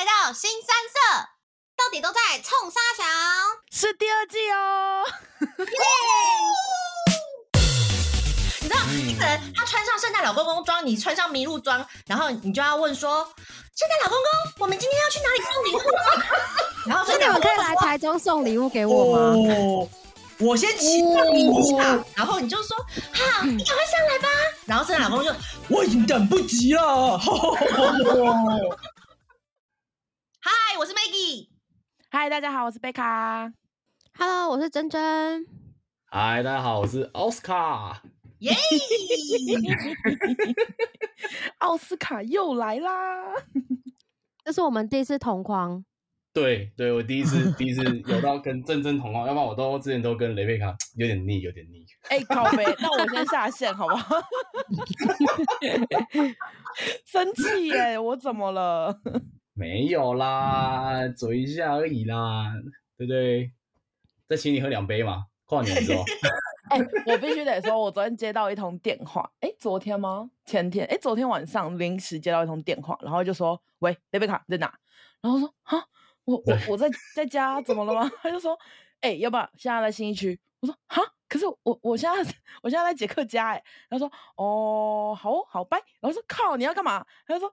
来到新三社，到底都在冲沙小？是第二季哦！耶！你知道，一个人他穿上圣诞老公公装，你穿上麋鹿装，然后你就要问说：“圣诞老公公，我们今天要去哪里送礼物？” 然后所以你们可以来台中送礼物给我吗？哦、我先期待一下，哦、然后你就说：“好，你赶快上来吧。嗯”然后圣诞老公公就：“我已经等不及了。”嗨，我是 Maggie。嗨，大家好，我是贝卡。Hello，我是珍珍。嗨，大家好，我是奥斯卡。耶！奥斯卡又来啦！这是我们第一次同框。对，对我第一次，第一次有到跟珍珍同框，要不然我都之前都跟雷贝卡 有点腻，有点腻。哎、欸，靠呗，那我先下线好不好？生气耶！我怎么了？没有啦，嘴一下而已啦，对不对？再请你喝两杯嘛，跨年的时候。哎、欸，我必须得说，我昨天接到一通电话，哎、欸，昨天吗？前天？哎、欸，昨天晚上临时接到一通电话，然后就说：“喂，雷贝卡在哪？”然后说：“哈，我我我在在家，怎么了吗？” 他就说：“哎、欸，要不要现在在新一区？”我说：“哈，可是我我现在我现在在杰克家。”哎，他说：“哦，好好拜。”然后说：“靠，你要干嘛？”他就说。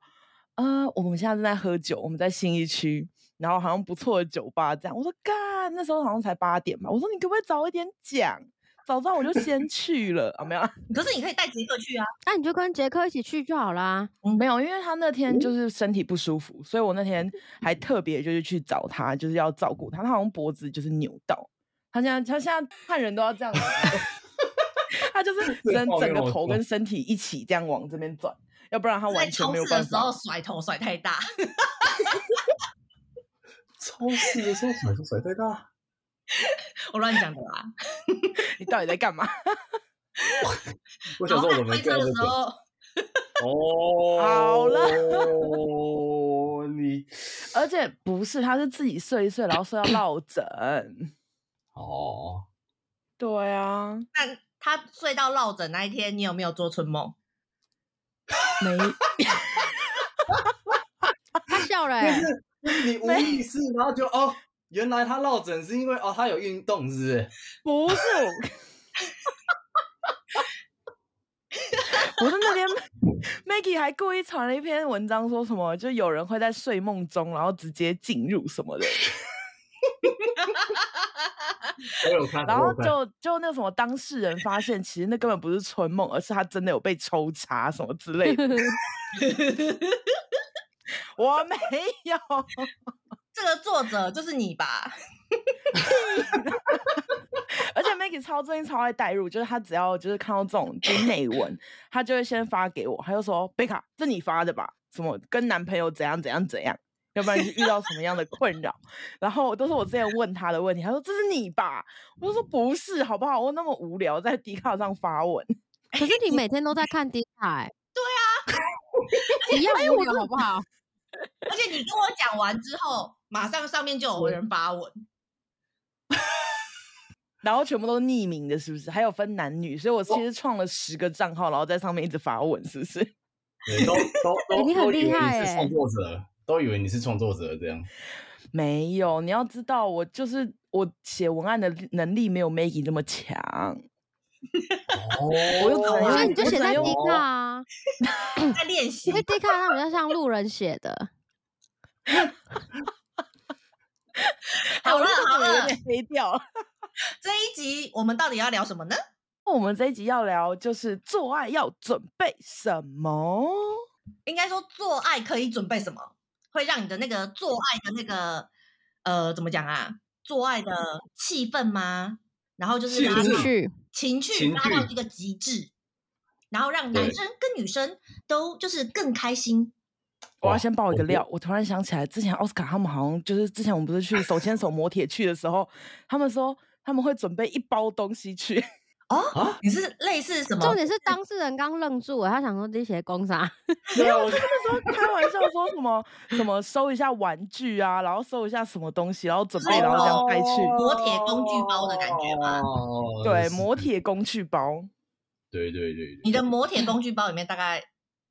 呃，我们现在正在喝酒，我们在信义区，然后好像不错的酒吧这样。我说干，那时候好像才八点吧。我说你可不可以早一点讲？早知道我就先 去了啊，没有。可是你可以带杰克去啊，那你就跟杰克一起去就好啦。嗯，没有，因为他那天就是身体不舒服，嗯、所以我那天 还特别就是去找他，就是要照顾他。他好像脖子就是扭到，他现在他现在看人都要这样子，他就是整整个头跟身体一起这样往这边转。要不然他完全没有办法。超市的时候甩头甩太大。超市的时候甩头甩太大。我乱讲的啦。你到底在干嘛？我想说我怎么这样子。哦，好了。你，而且不是，他是自己睡一睡，然后睡到落枕。哦。对啊。那他睡到落枕那一天，你有没有做春梦？没，他笑了、欸。就是你无意识，然后就哦，原来他落枕是因为哦，他有运动，是不是？不是，我是那天 Maggie 还故意传了一篇文章，说什么就有人会在睡梦中，然后直接进入什么的。我有看，然后就就那什么当事人发现，其实那根本不是春梦，而是他真的有被抽查什么之类的。我没有，这个作者就是你吧？而且 Maggie 超最近超爱代入，就是他只要就是看到这种就是内文，他就会先发给我，他就说：“贝卡，这你发的吧？什么跟男朋友怎样怎样怎样。”要不然是遇到什么样的困扰，然后都是我之前问他的问题。他说：“这是你吧？”我就说：“不是，好不好？我那么无聊，在 D 卡上发文。可是你每天都在看 D 卡，欸，对啊，一样无聊，好不好？而且你跟我讲完之后，马上上面就有人发文，然后全部都匿名的，是不是？还有分男女，所以我其实创了十个账号，然后在上面一直发文，是不是？对，都都都，你很厉害哎，创作者。都以为你是创作者这样，没有。你要知道，我就是我写文案的能力没有 Maggie 那么强。哦，我又所以你就写在 D 卡啊，在练习。因为 D 卡它比较像路人写的。好了好了，有点黑掉。这一集我们到底要聊什么呢？我们这一集要聊就是做爱要准备什么？应该说做爱可以准备什么？会让你的那个做爱的那个呃，怎么讲啊？做爱的气氛吗？然后就是情绪，情绪拉到一个极致，然后让男生跟女生都就是更开心。我要先爆一个料，我突然想起来，之前奥斯卡他们好像就是之前我们不是去手牵手磨铁去的时候，他们说他们会准备一包东西去。哦，啊、你是类似什么？重点是当事人刚愣住了，他想说这些公啥？没有，他 那时候开玩笑说什么什么收一下玩具啊，然后收一下什么东西，然后准备然后这样带去磨铁工具包的感觉吗？哦、对，磨铁工具包。对对对对。你的磨铁工具包里面大概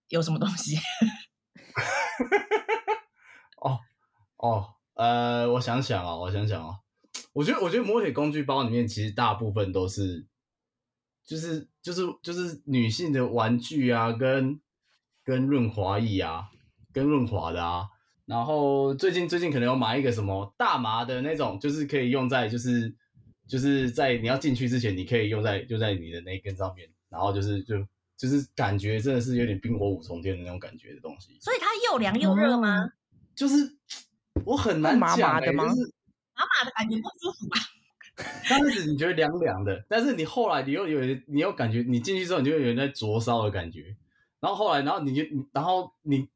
有什么东西？哦，哦，呃，我想想啊，我想想啊，我觉得我觉得磨铁工具包里面其实大部分都是，就是就是就是女性的玩具啊，跟跟润滑液啊，跟润滑的啊。然后最近最近可能有买一个什么大麻的那种，就是可以用在就是就是在你要进去之前，你可以用在就在你的那一根上面，然后就是就就是感觉真的是有点冰火五重天的那种感觉的东西。所以它又凉又热吗？嗯、就是我很难讲、欸，麻麻的吗？就是麻麻的感觉不舒服吧？刚开始你觉得凉凉的，但是你后来你又有你又感觉你进去之后你就有人在灼烧的感觉，然后后来然后你就然后你。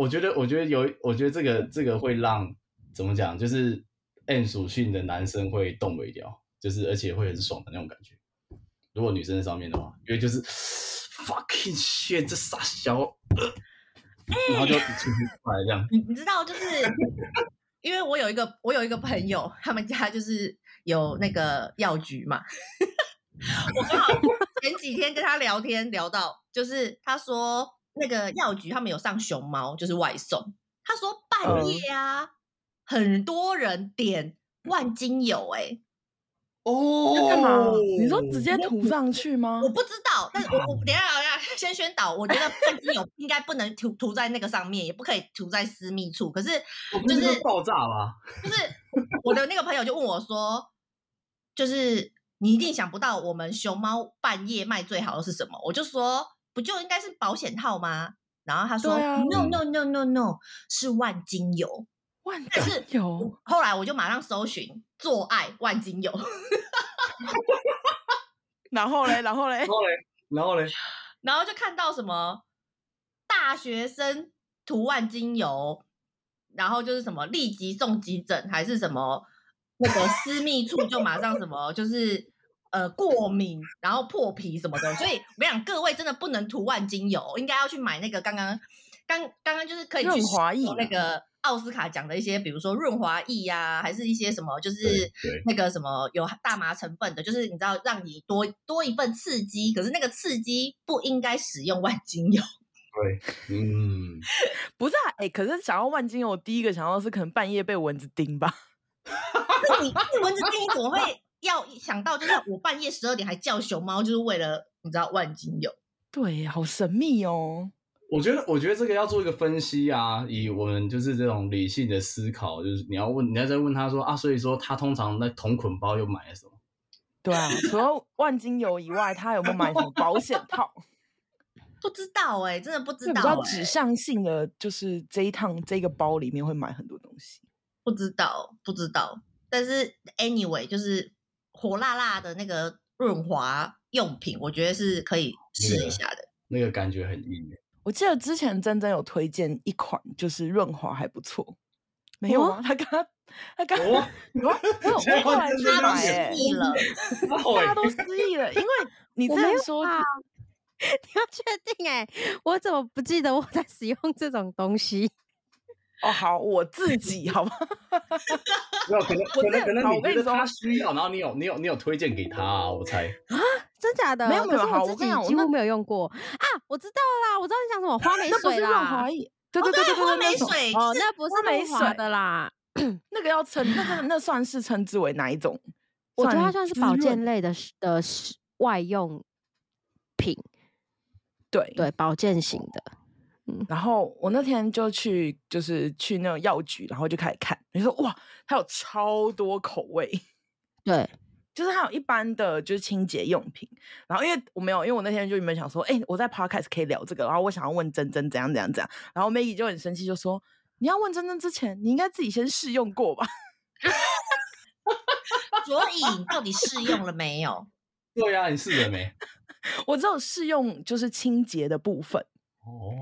我觉得，我觉得有，我觉得这个这个会让怎么讲，就是 M 属性的男生会动尾掉，就是而且会很爽的那种感觉。如果女生在上面的话，因为就是 fucking shit，这傻小，呃欸、然后就出去来这样。你你知道，就是因为我有一个我有一个朋友，他们家就是有那个药局嘛。我刚好前几天跟他聊天聊到，就是他说。那个药局他们有上熊猫，就是外送。他说半夜啊，嗯、很多人点万金油、欸，哎，哦，干嘛？你说直接涂上去吗？我不知道，但是我我等下等下先宣导，我觉得万金油应该不能涂涂在那个上面，也不可以涂在私密处。可是就是爆炸了？就是我的那个朋友就问我说，就是你一定想不到我们熊猫半夜卖最好的是什么？我就说。不就应该是保险套吗？然后他说、啊、：“No No No No No，是万金油。万金油。”后来我就马上搜寻“做爱万金油”，然后嘞，然后嘞，然后嘞，然后嘞，然后就看到什么大学生涂万金油，然后就是什么立即送急诊，还是什么那个私密处就马上什么就是。呃，过敏，然后破皮什么的，所以我跟你讲，各位真的不能涂万金油，应该要去买那个刚刚刚刚刚就是可以去润滑液那个奥斯卡讲的一些，比如说润滑液呀、啊，还是一些什么，就是那个什么有大麻成分的，就是你知道让你多多一份刺激，可是那个刺激不应该使用万金油。对，嗯，不是啊，哎、欸，可是想要万金油，我第一个想到是可能半夜被蚊子叮吧？那你蚊子叮你怎么会？要想到就是我半夜十二点还叫熊猫，就是为了你知道万金油，对，好神秘哦。我觉得，我觉得这个要做一个分析啊，以我们就是这种理性的思考，就是你要问，你要再问他说啊，所以说他通常那同捆包又买了什么？对啊，除了万金油以外，他有没有买什么保险套？不知道哎、欸，真的不知道、欸。比较指向性的，就是这一趟这个包里面会买很多东西。不知道，不知道。但是 anyway，就是。火辣辣的那个润滑用品，我觉得是可以试一下的。那个、那个感觉很硬。我记得之前珍珍有推荐一款，就是润滑还不错。没有 啊？他刚刚他刚刚，我 我后来去买、欸，失忆了，大家都失忆了，因为你之前说的，你要确定哎、欸，我怎么不记得我在使用这种东西？哦，好，我自己好吧，没有可能，可能可能你觉得他需要，然后你有你有你有推荐给他啊，我猜啊，真假的？没有没有，好，我跟你讲，几乎没有用过啊，我知道啦，我知道你讲什么花眉水啦，对对对对对，花眉水哦，那不是花眉水的啦，那个要称，那个那算是称之为哪一种？我觉得它算是保健类的的外用品，对对，保健型的。然后我那天就去，就是去那种药局，然后就开始看。你说哇，它有超多口味，对，就是它有一般的就是清洁用品。然后因为我没有，因为我那天就没有想说，哎，我在 Podcast 可以聊这个，然后我想要问珍珍怎样怎样怎样。然后 Maggie 就很生气，就说你要问珍珍之前，你应该自己先试用过吧。所以到底试用了没有？对呀、啊，你试了没？我只有试用就是清洁的部分。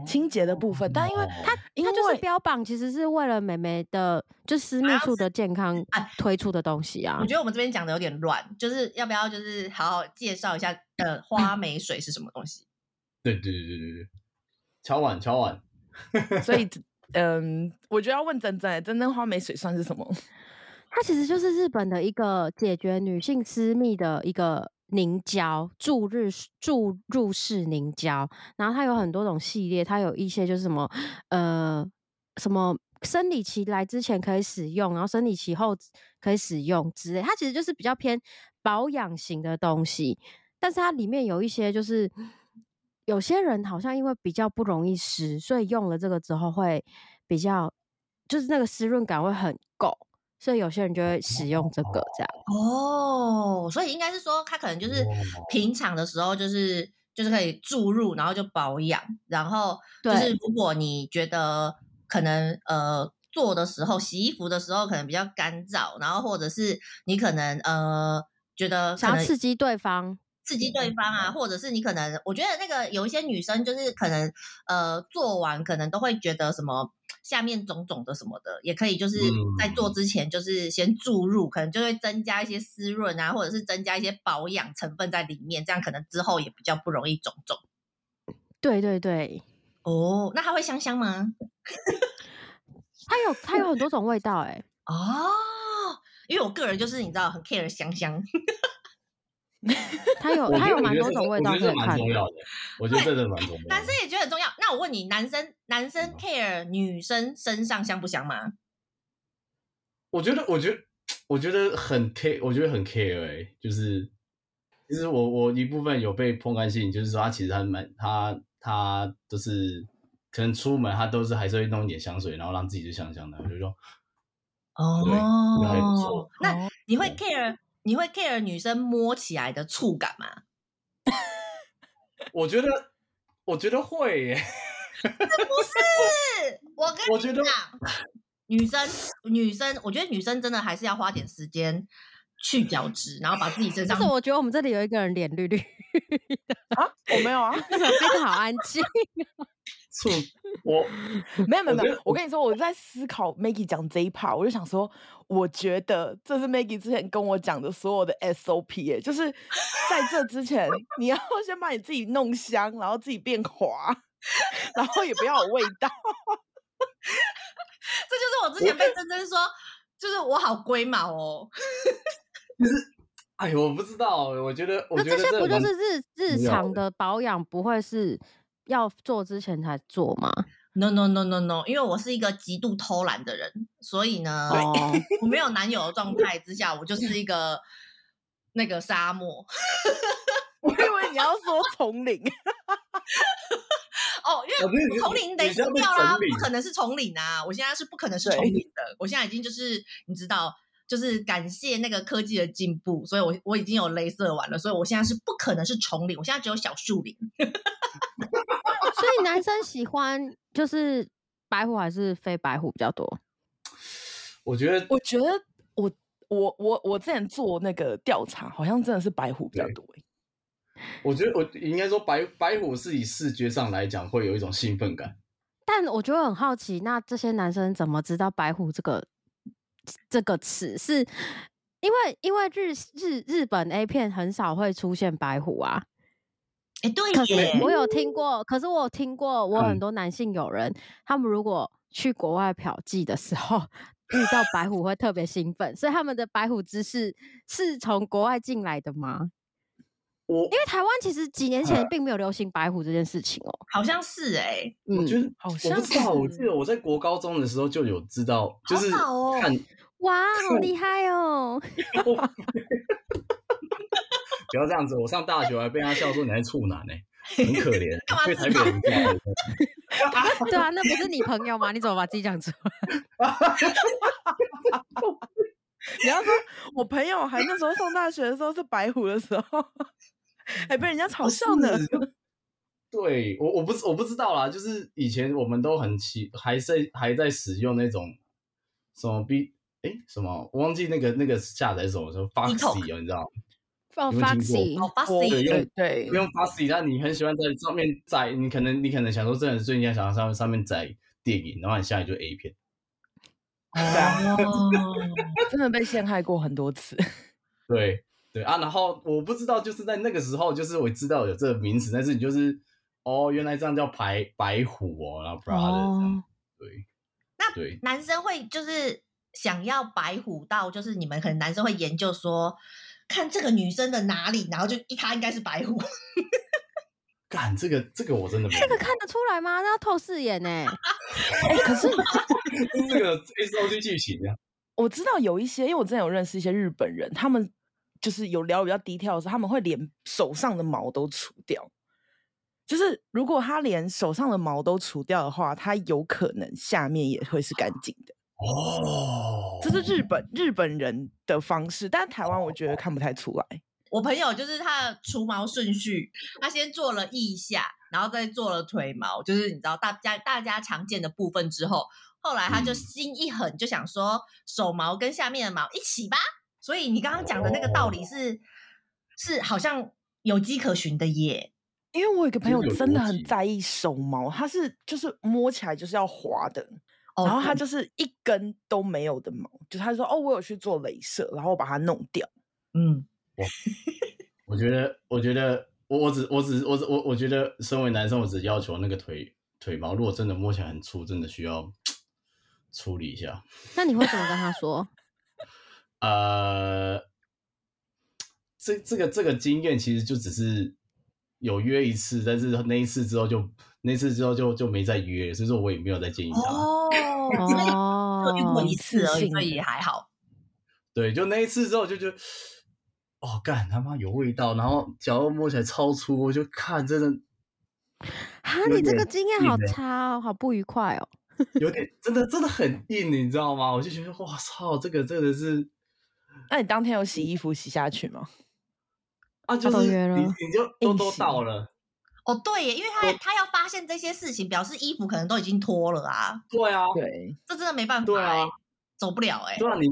清洁的部分，但因为它，它就是标榜，其实是为了美眉的，就私密处的健康推出的东西啊。我觉得我们这边讲的有点乱，就是要不要就是好好介绍一下，呃，花眉水是什么东西？对对对对对对，敲碗敲碗。所以，嗯，我觉得要问珍珍，珍珍花眉水算是什么？它其实就是日本的一个解决女性私密的一个。凝胶注日注入式凝胶，然后它有很多种系列，它有一些就是什么呃什么生理期来之前可以使用，然后生理期后可以使用之类。它其实就是比较偏保养型的东西，但是它里面有一些就是有些人好像因为比较不容易湿，所以用了这个之后会比较就是那个湿润感会很够，所以有些人就会使用这个这样。哦，所以应该是说他可能就是平常的时候就是就是可以注入，然后就保养，然后就是如果你觉得。可能呃做的时候，洗衣服的时候可能比较干燥，然后或者是你可能呃觉得想要刺激对方，刺激对方啊，或者是你可能我觉得那个有一些女生就是可能呃做完可能都会觉得什么下面肿肿的什么的，也可以就是在做之前就是先注入，可能就会增加一些湿润啊，或者是增加一些保养成分在里面，这样可能之后也比较不容易肿肿。对对对。哦，那它会香香吗？它有它有很多种味道哎、欸。哦，因为我个人就是你知道很 care 香香。它有它有蛮多种味道，我觉得蛮重要的。我觉得真的蛮重要的。男生也觉得很重要。那我问你，男生男生 care 女生身上香不香吗？我觉得，我觉得，我觉得很 care，我觉得很 care 哎、欸，就是其实我我一部分有被碰干性，就是说他其实他蛮他。他都是可能出门，他都是还是会弄一点香水，然后让自己就香香的。我就说，哦，那你会 care 你会 care 女生摸起来的触感吗？我觉得，我觉得会耶。不是，我跟你讲，女生女生，我觉得女生真的还是要花点时间。去角质，然后把自己身上。但是我觉得我们这里有一个人脸绿绿啊，我没有啊，非常好安静。错，我没有没有没有。我跟你说，我在思考 Maggie 讲这一 part，我就想说，我觉得这是 Maggie 之前跟我讲的所有的 SOP，哎，就是在这之前，你要先把你自己弄香，然后自己变滑，然后也不要有味道。这就是我之前被珍珍说，就是我好龟毛哦。就是，哎，我不知道，我觉得，我觉得这，那这些不就是日日常的保养，不会是要做之前才做吗？No No No No No，因为我是一个极度偷懒的人，所以呢，对 我没有男友的状态之下，我就是一个那个沙漠。我以为你要说丛林。哦，因为丛林得掉啦，不可能是丛林啊！我现在是不可能是丛林的，我现在已经就是你知道。就是感谢那个科技的进步，所以我我已经有镭射完了，所以我现在是不可能是丛林，我现在只有小树林。所以男生喜欢就是白虎还是非白虎比较多？我觉得，我觉得我我我我之前做那个调查，好像真的是白虎比较多。我觉得我应该说白白虎是以视觉上来讲会有一种兴奋感，但我就很好奇，那这些男生怎么知道白虎这个？这个词是因为因为日日日本 A 片很少会出现白虎啊，哎，对，可是我有听过，可是我有听过，我很多男性友人，嗯、他们如果去国外嫖妓的时候遇到白虎会特别兴奋，所以他们的白虎姿势是从国外进来的吗？我因为台湾其实几年前并没有流行白虎这件事情哦、喔，好像是哎、欸，我觉得好像是，我记得我在国高中的时候就有知道，就是看。哇，好厉害哦！不要这样子，我上大学还被他笑说你还是处男呢，很可怜。对台北人对啊，那不是你朋友吗？你怎么把自己讲出来？你要说我朋友还那时候上大学的时候是白虎的时候，还被人家嘲笑呢。对我，我不我不知道啦，就是以前我们都很奇，还在还在使用那种什么 B。哎，什么？我忘记那个那个下载什么什么 Foxy 哦，你知道吗？有没有听过？Foxy 对对，用 Foxy，那你很喜欢在上面载，你可能你可能想说，真的最近想要上上面载电影，然后你下来就 A 片。对啊，真的被陷害过很多次。对对啊，然后我不知道，就是在那个时候，就是我知道有这个名词，但是你就是哦，原来这样叫白白虎哦，然后不知道的，对。那对男生会就是。想要白虎到，就是你们可能男生会研究说，看这个女生的哪里，然后就一她应该是白虎。干这个这个我真的没这个看得出来吗？那要透视眼呢？哎，可是 这个 S O G 剧情啊，我知道有一些，因为我之前有认识一些日本人，他们就是有聊比较低调的时候，他们会连手上的毛都除掉。就是如果他连手上的毛都除掉的话，他有可能下面也会是干净的。哦，这是日本日本人的方式，但台湾我觉得看不太出来。我朋友就是他的除毛顺序，他先做了腋下，然后再做了腿毛，就是你知道大家大家常见的部分之后，后来他就心一狠，就想说手毛跟下面的毛一起吧。所以你刚刚讲的那个道理是、哦、是好像有迹可循的耶。因为我有一个朋友真的很在意手毛，他是就是摸起来就是要滑的，哦、然后他就是一根都没有的毛，就他说哦，我有去做镭射，然后我把它弄掉。嗯，我觉得，我觉得，我我只我只我我我觉得，身为男生，我只要求那个腿腿毛，如果真的摸起来很粗，真的需要 处理一下。那你会怎么跟他说？呃，这这个这个经验其实就只是。有约一次，但是那一次之后就那一次之后就就没再约，所以说我也没有再建议他。哦，就遇过一次而已，所以也还好。对，就那一次之后就觉得，哦，干他妈有味道，然后脚又摸起来超粗，我就看真的。啊，你这个经验好差哦，好不愉快哦。有点真的真的很硬，你知道吗？我就觉得哇操，这个真的是。那你当天有洗衣服洗下去吗？啊，就是你，你就都都到了。哦，对耶，因为他他要发现这些事情，表示衣服可能都已经脱了啊。对啊，对，这真的没办法，对啊，走不了哎。对啊，你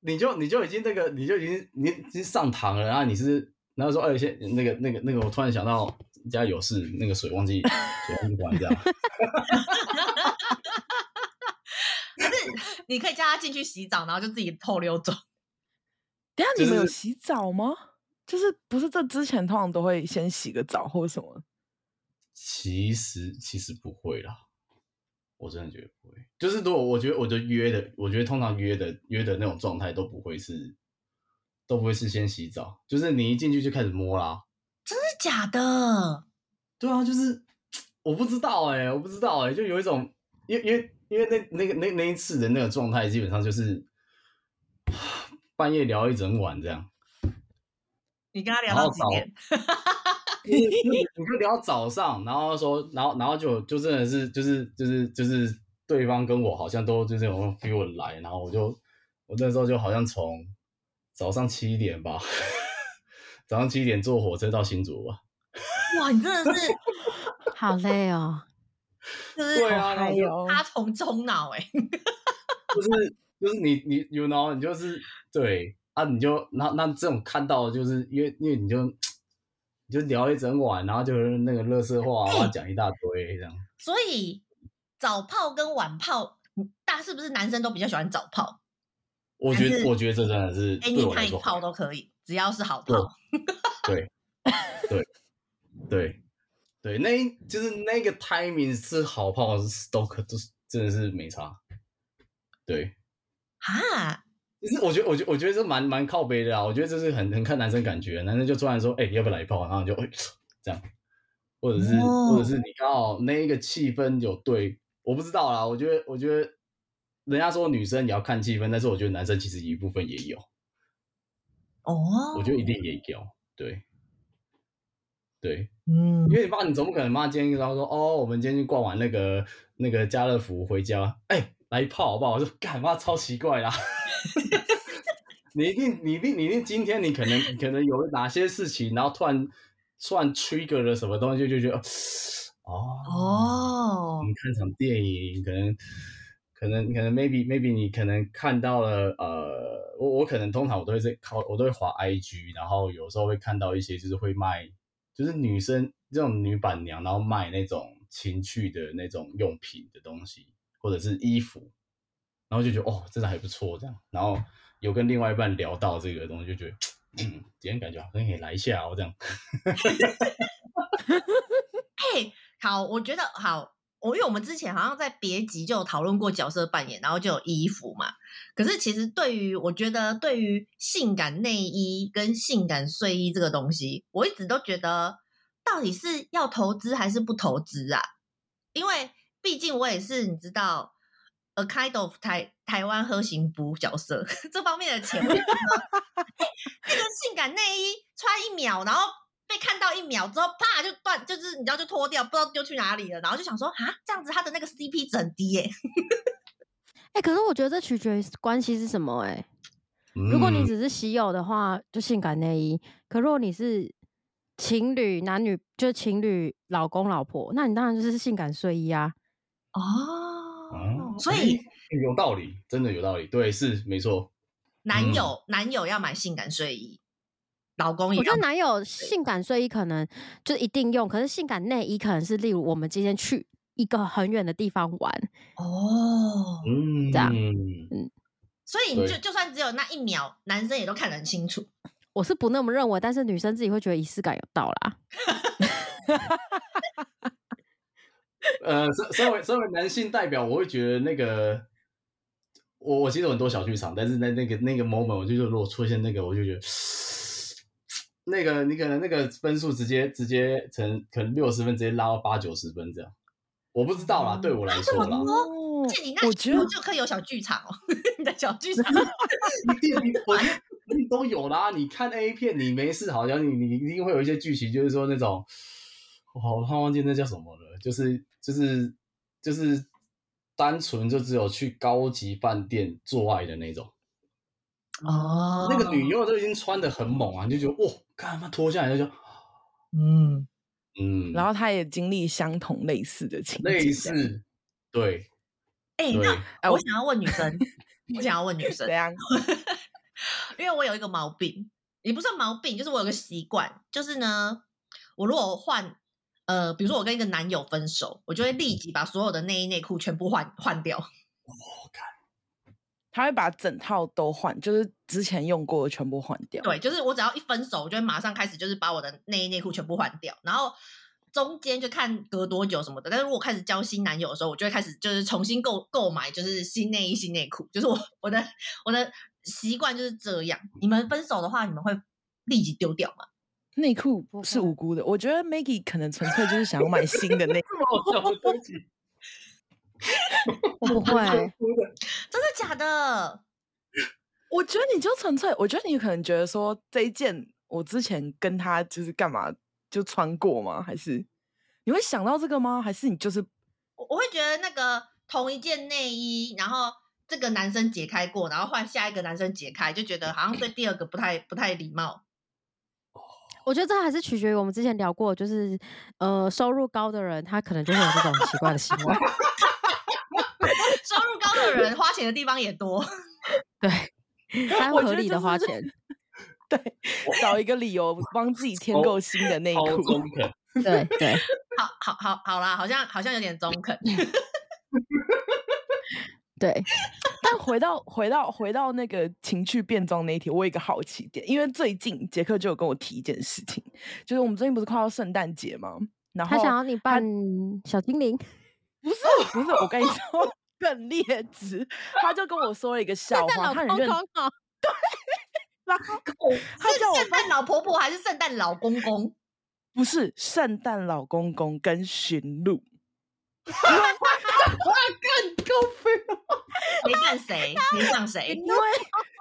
你就你就已经那个，你就已经你已经上堂了，然后你是然后说，哎，先那个那个那个，我突然想到家有事，那个水忘记水忘记关掉。可是你可以叫他进去洗澡，然后就自己偷溜走。等下你们有洗澡吗？就是不是这之前通常都会先洗个澡或者什么？其实其实不会啦，我真的觉得不会。就是如果我觉得我的约的，我觉得通常约的约的那种状态都不会是，都不会是先洗澡。就是你一进去就开始摸啦。真的假的？对啊，就是我不知道哎、欸，我不知道哎、欸，就有一种，因为因为因为那那个那那一次的那个状态，基本上就是半夜聊一整晚这样。你跟他聊到几点？你 你就聊早上，然后说，然后然后就就真的是就是就是就是对方跟我好像都就是有 feel 来，然后我就我那时候就好像从早上七点吧，早上七点坐火车到新竹吧。哇，你真的是 好累哦，就是对啊，还有他从中脑哎，就是就是你你 you know 你就是对。啊，你就那那这种看到就是因为因为你就你就聊一整晚，然后就是那个乐色话，然后讲一大堆这样。所以早泡跟晚泡，大是不是男生都比较喜欢早泡？我觉得我觉得这真的是哎，你看一泡都可以，只要是好泡。对对对对，那就是那个 timing 是好泡是都可都是真的是没差。对啊。其实我觉得，我觉得，我觉得这蛮蛮靠背的啊。我觉得这是很很看男生感觉，男生就突然说：“哎、欸，要不要来一炮？”然后你就哎这样，或者是、哦、或者是你刚好那一个气氛有对，我不知道啦。我觉得，我觉得人家说女生也要看气氛，但是我觉得男生其实一部分也有。哦，我觉得一定也有，对，对，嗯，因为你妈，你总不可能妈今天然后说：“哦，我们今天去逛完那个那个家乐福回家，哎、欸，来一炮好不好？”我说：“干嘛超奇怪啦。” 你一定，你一定，你一定，今天你可能可能有哪些事情，然后突然突然 trigger 了什么东西，就觉得哦哦，你看场电影，可能可能可能 maybe maybe 你可能看到了呃，我我可能通常我都会在靠，我都会滑 IG，然后有时候会看到一些就是会卖，就是女生这种女板娘，然后卖那种情趣的那种用品的东西，或者是衣服，然后就觉得哦，真的还不错这样，然后。有跟另外一半聊到这个东西，就觉得，嗯，今天感觉好像可以来一下哦，这样。嘿，好，我觉得好，我因为我们之前好像在别集就有讨论过角色扮演，然后就有衣服嘛。可是其实对于我觉得对于性感内衣跟性感睡衣这个东西，我一直都觉得到底是要投资还是不投资啊？因为毕竟我也是你知道，a kind of 台台湾喝行补角色 这方面的钱，那个性感内衣穿一秒，然后被看到一秒之后，啪就断，就是你知道就脱掉，不知道丢去哪里了，然后就想说啊，这样子他的那个 CP 值很低耶。哎、欸，可是我觉得这取决于关系是什么哎、欸。如果你只是喜友的话，就性感内衣；可如果你是情侣、男女，就是情侣、老公、老婆，那你当然就是性感睡衣啊。哦，嗯、所以有道理，真的有道理。对，是没错。男友、嗯、男友要买性感睡衣，老公也。我觉得男友性感睡衣可能就一定用，可是性感内衣可能是例如我们今天去一个很远的地方玩哦，嗯，这样，嗯。所以你就就算只有那一秒，男生也都看得很清楚。我是不那么认为，但是女生自己会觉得仪式感有到啦。呃，身身为身为男性代表，我会觉得那个，我我其实有很多小剧场，但是在那个那个 moment，我就觉得如果出现那个，我就觉得那个你可能那个分数直接直接成可能六十分直接拉到八九十分这样。我不知道啦，嗯、对我来说啦。而且你那我觉得就可以有小剧场哦，你的小剧场 一定我觉得你都有啦。你看 A 片，你没事，好像你你一定会有一些剧情，就是说那种，我好像忘记那叫什么了，就是就是就是单纯就只有去高级饭店做爱的那种。哦，那个女优都已经穿的很猛啊，你就觉得哇，干嘛脱下来就嗯嗯，然后她也经历相同类似的情节，类似对。哎、欸，那我想要问女生，我想要问女生，怎样？因为我有一个毛病，也不算毛病，就是我有个习惯，就是呢，我如果换，呃，比如说我跟一个男友分手，我就会立即把所有的内衣内裤全部换换掉。我看，他会把整套都换，就是之前用过的全部换掉。对，就是我只要一分手，我就会马上开始，就是把我的内衣内裤全部换掉，然后。中间就看隔多久什么的，但是如果开始交新男友的时候，我就会开始就是重新购购买，就是新内衣、新内裤，就是我我的我的习惯就是这样。你们分手的话，你们会立即丢掉吗？内裤是无辜的，我觉得 Maggie 可能纯粹就是想要买新的内 裤。我不会，真的假的？我觉得你就纯粹，我觉得你可能觉得说这一件我之前跟他就是干嘛？就穿过吗？还是你会想到这个吗？还是你就是我我会觉得那个同一件内衣，然后这个男生解开过，然后换下一个男生解开，就觉得好像对第二个不太不太礼貌。我觉得这还是取决于我们之前聊过，就是呃收入高的人，他可能就会有这种奇怪的行为。收入高的人花钱的地方也多，对，他合理的花钱。对，找一个理由帮自己添购新的内裤。中肯，对对，好好好好啦，好像好像有点中肯。对，但回到回到回到那个情趣变装那一题，我有一个好奇点，因为最近杰克就有跟我提一件事情，就是我们最近不是快要圣诞节吗？然后他想要你扮小精灵，不是不是，我跟你说更劣质，他就跟我说了一个笑话，他很认真。对。然后他叫我圣诞老婆婆还是圣诞老公公？不是圣诞老公公跟驯鹿。哇，干够飞！没干谁？没上谁？因为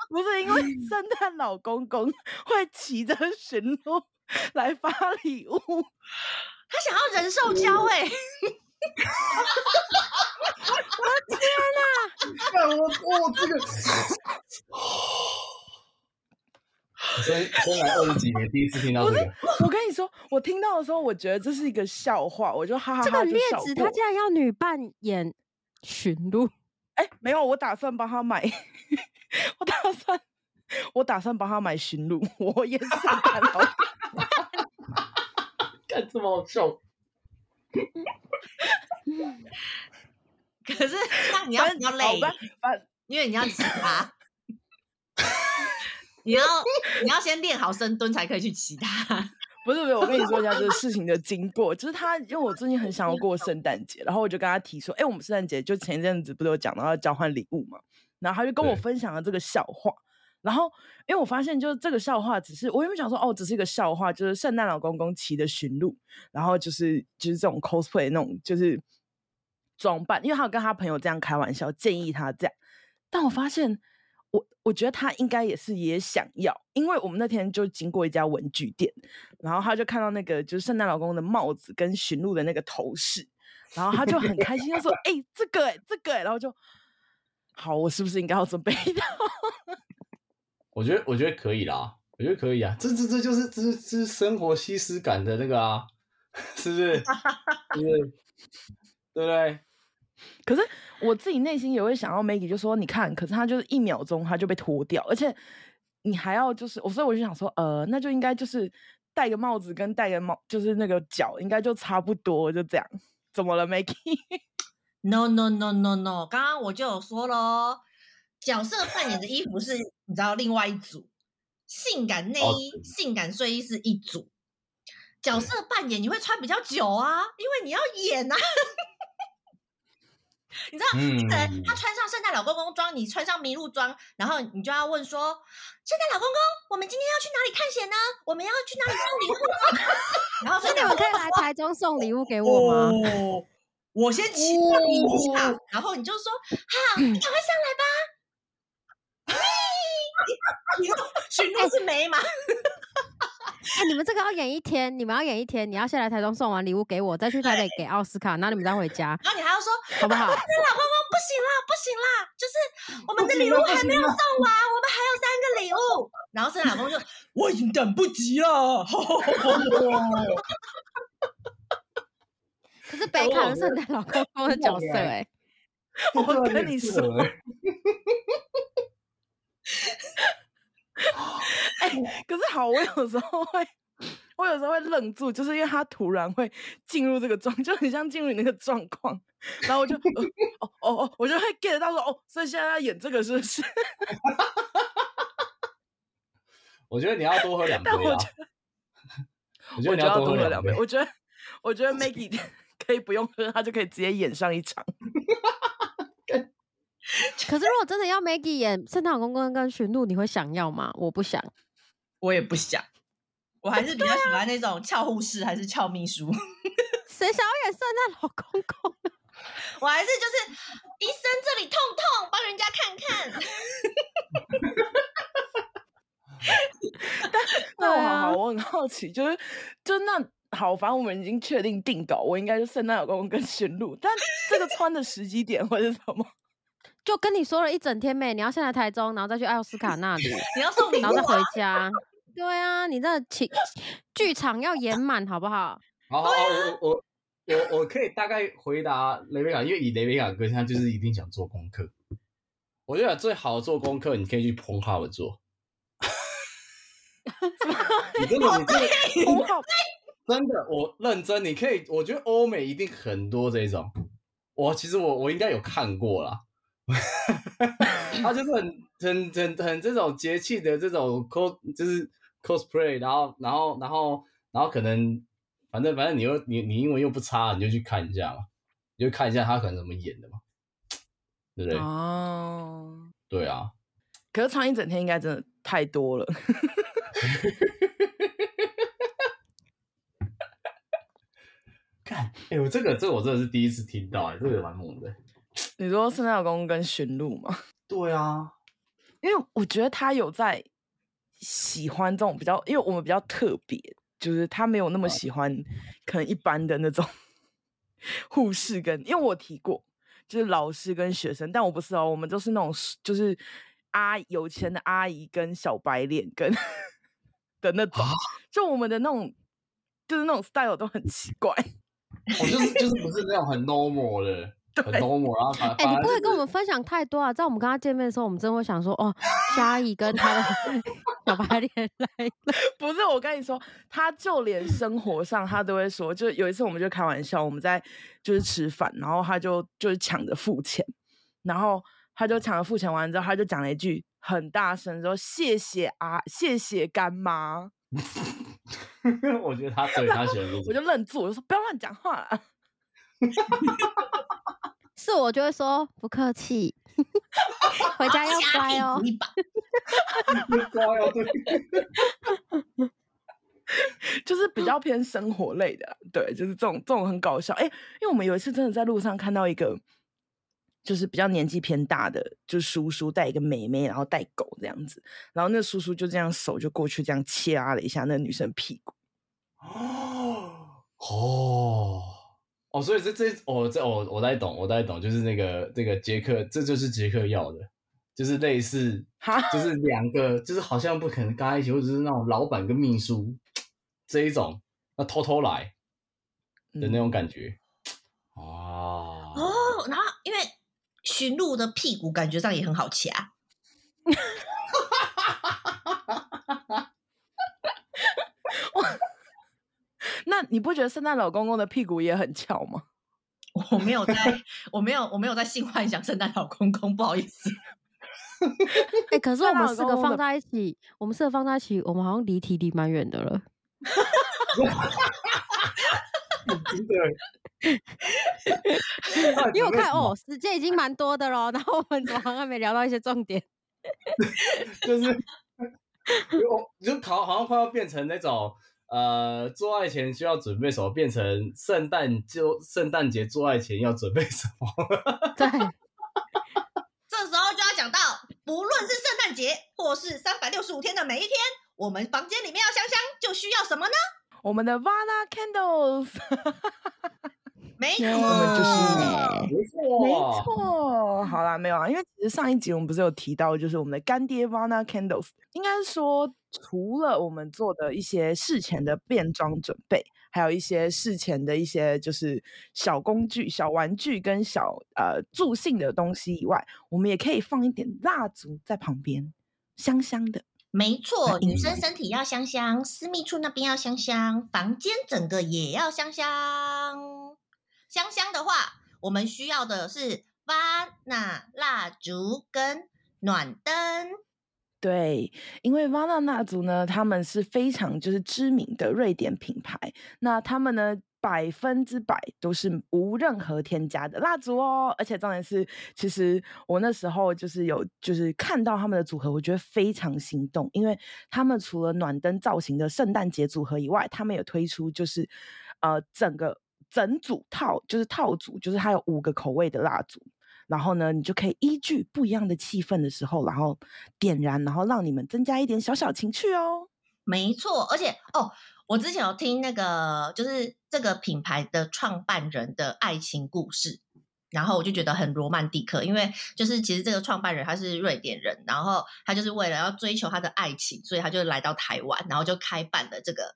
不是因为圣诞老公公会骑着驯鹿来发礼物，他想要人兽交哎！我的天哪！我我这个。所以，生来二十几年，第一次听到这个。我跟你说，我听到的时候，我觉得这是一个笑话，我就哈哈哈。这个劣质，他竟然要女扮演驯鹿？哎、欸，没有，我打算帮他买。我打算，我打算帮他买驯鹿。我也是看到，干这么好笑。可是，那你要你要累，因为你要骑他。你要你要先练好深蹲才可以去骑它。不是不是，我跟你说一下这个事情的经过，就是他因为我最近很想要过圣诞节，然后我就跟他提说，哎、欸，我们圣诞节就前一阵子不是有讲到要交换礼物嘛，然后他就跟我分享了这个笑话，然后因为我发现就是这个笑话只是我原本想说哦，只是一个笑话，就是圣诞老公公骑的驯鹿，然后就是就是这种 cosplay 那种就是装扮，因为他有跟他朋友这样开玩笑，建议他这样，但我发现。我我觉得他应该也是也想要，因为我们那天就经过一家文具店，然后他就看到那个就是圣诞老公公的帽子跟驯鹿的那个头饰，然后他就很开心，他说：“哎、欸，这个哎、欸，这个哎、欸。”然后就好，我是不是应该要准备一套？我觉得我觉得可以啦，我觉得可以啊，这这这就是这是这是生活西施感的那个啊，是不是？是不是？对不对？可是我自己内心也会想要 Maggie 就说你看，可是他就是一秒钟他就被脱掉，而且你还要就是我，所以我就想说，呃，那就应该就是戴个帽子跟戴个帽，就是那个脚应该就差不多，就这样。怎么了，Maggie？No No No No No，刚刚我就有说喽，角色扮演的衣服是你知道另外一组，性感内衣、oh. 性感睡衣是一组，角色扮演你会穿比较久啊，因为你要演啊。你知道，一个人他穿上圣诞老公公装，你穿上麋鹿装，然后你就要问说：“圣诞老公公，我们今天要去哪里探险呢？我们要去哪里送礼物呢？” 然后说：“你们可以来台中送礼物给我吗？”哦、我先期待一下，然后你就说：“好，你赶快上来吧。你”驯鹿是没吗？哎、欸，你们这个要演一天，你们要演一天，你要先来台中送完礼物给我，再去台北给奥斯卡，然后你们再回家。然后你还要说，好不好？圣诞老公公不行啦，不行啦，就是我们的礼物还没有送完，我们还有三个礼物。然后圣诞老公公就，我已经等不及了。可是 北卡的圣诞老公公的角色、欸，哎，我跟你说。哎、欸，可是好，我有时候会，我有时候会愣住，就是因为他突然会进入这个状，就很像进入你那个状况，然后我就，呃、哦哦哦，我就会 get 到说，哦，所以现在要演这个是不是？我觉得你要多喝两 杯、啊、我觉得，我觉得你要多喝两杯。我觉得，我觉得 Maggie 可以不用喝，他就可以直接演上一场。可是，如果真的要 Maggie 演圣诞老公公跟驯鹿，你会想要吗？我不想，我也不想，我还是比较喜欢那种俏护士还是俏秘书。谁想要演圣诞老公公？我还是就是医生这里痛痛，帮人家看看。但那我好好，我很好奇，就是就那好，反正我们已经确定定稿，我应该是圣诞老公公跟驯鹿，但这个穿的时机点会是什么？就跟你说了一整天没，你要先来台中，然后再去奥斯卡那里，你要送礼物，然后再回家。对啊，你这情剧场要演 满，好不好？好好好，我我我我可以大概回答雷贝卡，因为以雷贝卡个性，他就是一定想做功课。我觉得最好的做功课，你可以去 Pornhub 做。你真的，你真的，真的，我认真，你可以，我觉得欧美一定很多这种。我其实我我应该有看过啦。他就是很很很很这种节气的这种 cos 就是 cosplay，然后然后然后然后可能反正反正你又你你英文又不差，你就去看一下嘛，你就看一下他可能怎么演的嘛，对不对？哦，对啊。可是唱一整天应该真的太多了。看，哎、欸，我这个这个我真的是第一次听到、欸，哎，这个蛮猛的。你说圣诞老公公跟驯鹿吗？对啊，因为我觉得他有在喜欢这种比较，因为我们比较特别，就是他没有那么喜欢可能一般的那种 护士跟，因为我提过就是老师跟学生，但我不是哦，我们都是那种就是阿有钱的阿姨跟小白脸跟 的那种，就我们的那种就是那种 style 都很奇怪，我就是就是不是那种很 normal 的。很 normal 啊！哎、欸，你不会跟我们分享太多啊！在我们跟他见面的时候，我们真的会想说，哦，夏姨跟他的 小白脸来了。不是，我跟你说，他就连生活上他都会说，就有一次我们就开玩笑，我们在就是吃饭，然后他就就是抢着付钱，然后他就抢着付钱完之后，他就讲了一句很大声说：“谢谢啊，谢谢干妈。”我觉得他对他喜欢，我就愣住，我就说不要乱讲话了。是我就会说不客气，回家 要乖哦。抓要对，就是比较偏生活类的，对，就是这种这种很搞笑。哎，因为我们有一次真的在路上看到一个，就是比较年纪偏大的，就是叔叔带一个妹妹，然后带狗这样子，然后那叔叔就这样手就过去这样掐了一下那个女生屁股。哦哦哦，所以这这我这我我大概懂，我大概懂，就是那个这个杰克，这就是杰克要的。就是类似，就是两个，就是好像不可能跟他一起，或者是那种老板跟秘书这一种，那偷偷来的那种感觉。嗯、哦哦，然后因为驯鹿的屁股感觉上也很好掐。那你不觉得圣诞老公公的屁股也很翘吗？我没有在，我没有，我没有在性幻想圣诞老公公，不好意思。哎、欸，可是我们四个放在一起，我们四个放在一起，我们好像离题离蛮远的了。真的，因为我看哦，时间已经蛮多的了，然后我们怎么好像没聊到一些重点？就是，就就好好像快要变成那种呃，做爱前需要准备什么，变成圣诞就圣诞节做爱前要准备什么？对。这时候就要讲到，不论是圣诞节或是三百六十五天的每一天，我们房间里面要香香，就需要什么呢？我们的 Vana Candles。没错，我们就是没错，没错。好啦，没有啊，因为其实上一集我们不是有提到，就是我们的干爹 Vana Candles，应该说除了我们做的一些事前的变装准备。还有一些事前的一些就是小工具、小玩具跟小呃助兴的东西以外，我们也可以放一点蜡烛在旁边，香香的。没错，女生身体要香香，私密处那边要香香，房间整个也要香香。香香的话，我们需要的是 Vana 蜡烛跟暖灯。对，因为瓦纳蜡烛呢，他们是非常就是知名的瑞典品牌，那他们呢百分之百都是无任何添加的蜡烛哦，而且重点是，其实我那时候就是有就是看到他们的组合，我觉得非常心动，因为他们除了暖灯造型的圣诞节组合以外，他们有推出就是呃整个整组套就是套组，就是它有五个口味的蜡烛。然后呢，你就可以依据不一样的气氛的时候，然后点燃，然后让你们增加一点小小情趣哦。没错，而且哦，我之前有听那个就是这个品牌的创办人的爱情故事，然后我就觉得很罗曼蒂克，因为就是其实这个创办人他是瑞典人，然后他就是为了要追求他的爱情，所以他就来到台湾，然后就开办了这个，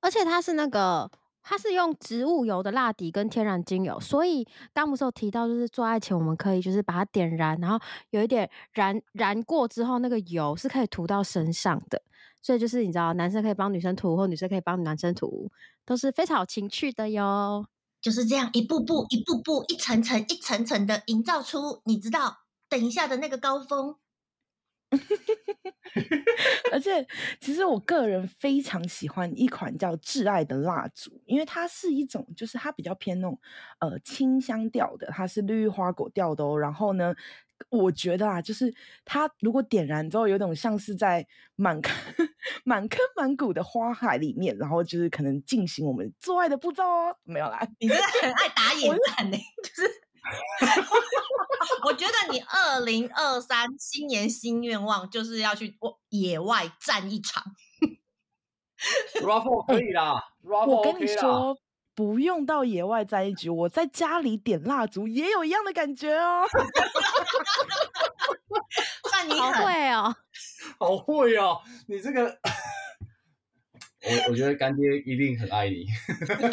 而且他是那个。它是用植物油的蜡底跟天然精油，所以刚不是有提到，就是做爱前我们可以就是把它点燃，然后有一点燃燃过之后，那个油是可以涂到身上的，所以就是你知道，男生可以帮女生涂，或女生可以帮男生涂，都是非常有情趣的哟。就是这样一步步、一步步、一层层、一层层的营造出，你知道，等一下的那个高峰。而且，其实我个人非常喜欢一款叫“挚爱”的蜡烛，因为它是一种，就是它比较偏那种呃清香调的，它是绿花果调的哦。然后呢，我觉得啊，就是它如果点燃之后，有种像是在满坑满坑满谷的花海里面，然后就是可能进行我们做爱的步骤哦。没有啦，你真的很爱打野战呢，就是。我觉得你二零二三新年新愿望就是要去野外战一场。Raffle 可以啦，我跟你说，不用到野外战一局，我在家里点蜡烛也有一样的感觉哦。算你好会哦，好会哦，你这个，我我觉得干爹一定很爱你。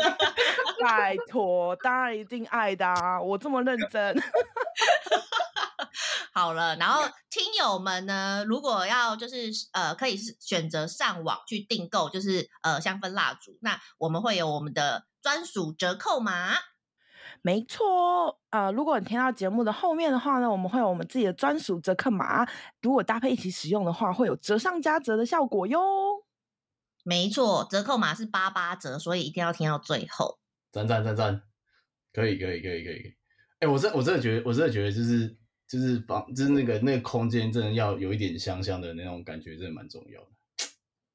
拜托，当然一定爱的啊！我这么认真。好了，然后听友们呢，如果要就是呃，可以选择上网去订购，就是呃香氛蜡烛，那我们会有我们的专属折扣码。没错，呃，如果你听到节目的后面的话呢，我们会有我们自己的专属折扣码，如果搭配一起使用的话，会有折上加折的效果哟。没错，折扣码是八八折，所以一定要听到最后。赞赞赞赞，可以可以可以可以可以，哎、欸，我真我真的觉得，我真的觉得就是就是房，就是那个那个空间，真的要有一点香香的那种感觉，真的蛮重要的。